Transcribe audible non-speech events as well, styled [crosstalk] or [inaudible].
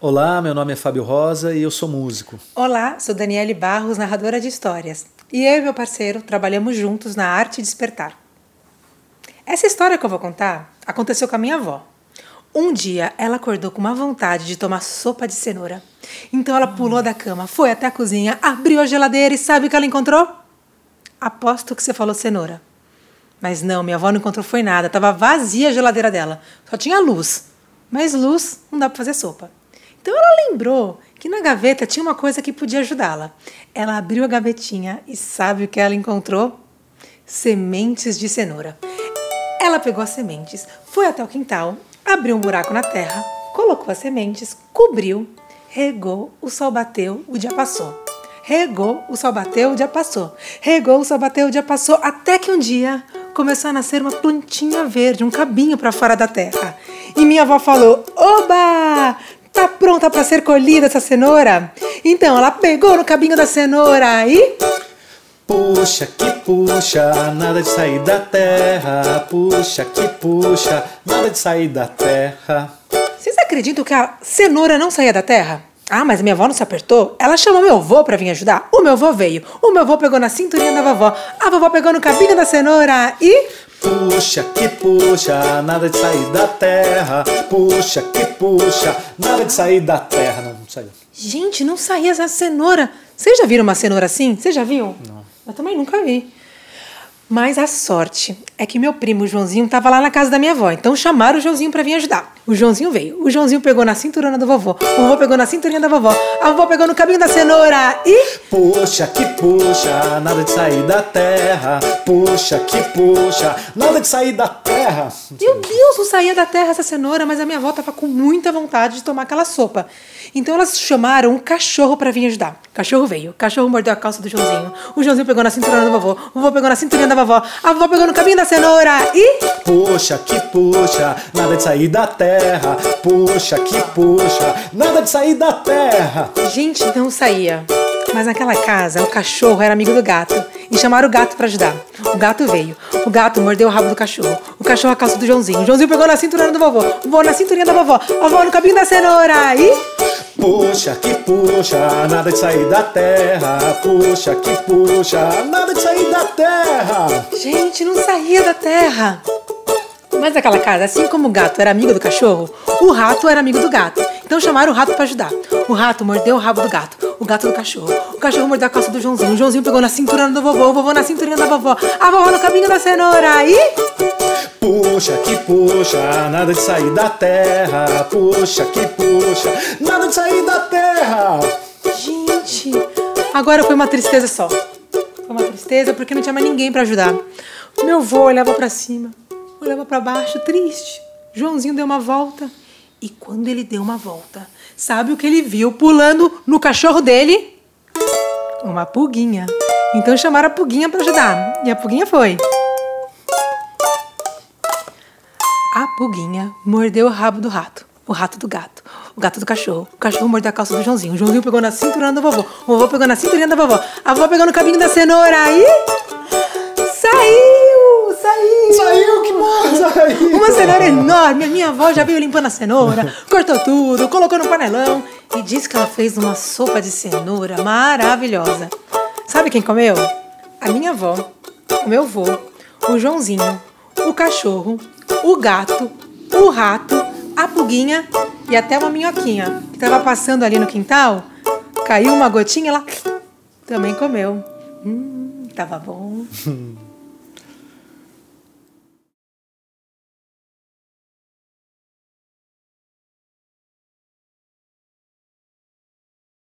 Olá, meu nome é Fábio Rosa e eu sou músico. Olá, sou Daniele Barros, narradora de histórias. E eu e meu parceiro trabalhamos juntos na arte despertar. Essa história que eu vou contar aconteceu com a minha avó. Um dia ela acordou com uma vontade de tomar sopa de cenoura. Então ela pulou da cama, foi até a cozinha, abriu a geladeira e sabe o que ela encontrou? Aposto que você falou cenoura. Mas não, minha avó não encontrou foi nada, estava vazia a geladeira dela. Só tinha luz. Mas luz não dá para fazer sopa. Então ela lembrou que na gaveta tinha uma coisa que podia ajudá-la. Ela abriu a gavetinha e sabe o que ela encontrou? Sementes de cenoura. Ela pegou as sementes, foi até o quintal, abriu um buraco na terra, colocou as sementes, cobriu, regou, o sol bateu, o dia passou. Regou, o sol bateu, o dia passou. Regou, o sol bateu, o dia passou, até que um dia começou a nascer uma plantinha verde, um cabinho para fora da terra. E minha avó falou: Oba! Tá pronta para ser colhida essa cenoura? Então ela pegou no cabinho da cenoura e. Puxa que puxa, nada de sair da terra. Puxa que puxa, nada de sair da terra. Vocês acreditam que a cenoura não saía da terra? Ah, mas minha avó não se apertou? Ela chamou meu avô para vir ajudar. O meu avô veio. O meu avô pegou na cinturinha da vovó. A vovó pegou no cabinho da cenoura e. Puxa que puxa, nada de sair da terra. Puxa que puxa, nada de sair da terra. Não, não saiu. Gente, não saía essa cenoura. Vocês já viram uma cenoura assim? Vocês já viram? Não. Eu também nunca vi. Mas a sorte é que meu primo Joãozinho estava lá na casa da minha avó, então chamaram o Joãozinho para vir ajudar. O Joãozinho veio. O Joãozinho pegou na cinturona do vovô. O vovô pegou na cinturinha da vovó. A vovó pegou no caminho da cenoura e. Puxa que puxa, nada de sair da terra. Puxa que puxa, nada de sair da terra. Meu Deus, não saía da terra essa cenoura, mas a minha avó estava com muita vontade de tomar aquela sopa. Então elas chamaram um cachorro para vir ajudar. O cachorro veio. O cachorro mordeu a calça do Joãozinho. O Joãozinho pegou na cinturona do vovô. O vovô pegou na cinturinha da vovó. A vovó pegou no caminho da cenoura e. Puxa que puxa, nada de sair da terra. Puxa que puxa, nada de sair da terra. Gente, não saía. Mas naquela casa, o cachorro era amigo do gato e chamaram o gato para ajudar. O gato veio. O gato mordeu o rabo do cachorro. O cachorro a calça do Joãozinho. O Joãozinho pegou na cintura do vovô. O vovô na cinturinha da vovó. A vovó no cabinho da cenoura. E. Puxa que puxa, nada de sair da terra. Puxa que puxa, nada de sair da terra. Gente, não saía da terra. Mas naquela casa, assim como o gato era amigo do cachorro, o rato era amigo do gato. Então chamaram o rato para ajudar. O rato mordeu o rabo do gato, o gato do cachorro. O cachorro mordeu a calça do Joãozinho. O Joãozinho pegou na cintura do vovô, o vovô na cinturinha da vovó. A vovó no caminho da cenoura. E. Puxa que puxa, nada de sair da terra. Puxa que puxa, nada de sair da terra. Gente, agora foi uma tristeza só. Foi uma tristeza porque não tinha mais ninguém para ajudar. O meu avô olhava para cima, olhava para baixo, triste. Joãozinho deu uma volta. E quando ele deu uma volta, sabe o que ele viu pulando no cachorro dele? Uma pulguinha. Então chamaram a pulguinha para ajudar. E a pulguinha foi. A pulguinha mordeu o rabo do rato, o rato do gato, o gato do cachorro, o cachorro mordeu a calça do Joãozinho, o Joãozinho pegou na cintura da vovó, o vovô pegou na cinturinha da vovó, a vovó pegou no cabinho da cenoura e. enorme, a minha avó já veio limpando a cenoura, cortou tudo, colocou no panelão e disse que ela fez uma sopa de cenoura maravilhosa. Sabe quem comeu? A minha avó, o meu avô, o Joãozinho, o cachorro, o gato, o rato, a pulguinha e até uma minhoquinha que estava passando ali no quintal. Caiu uma gotinha, ela também comeu. Hum, tava bom. [laughs]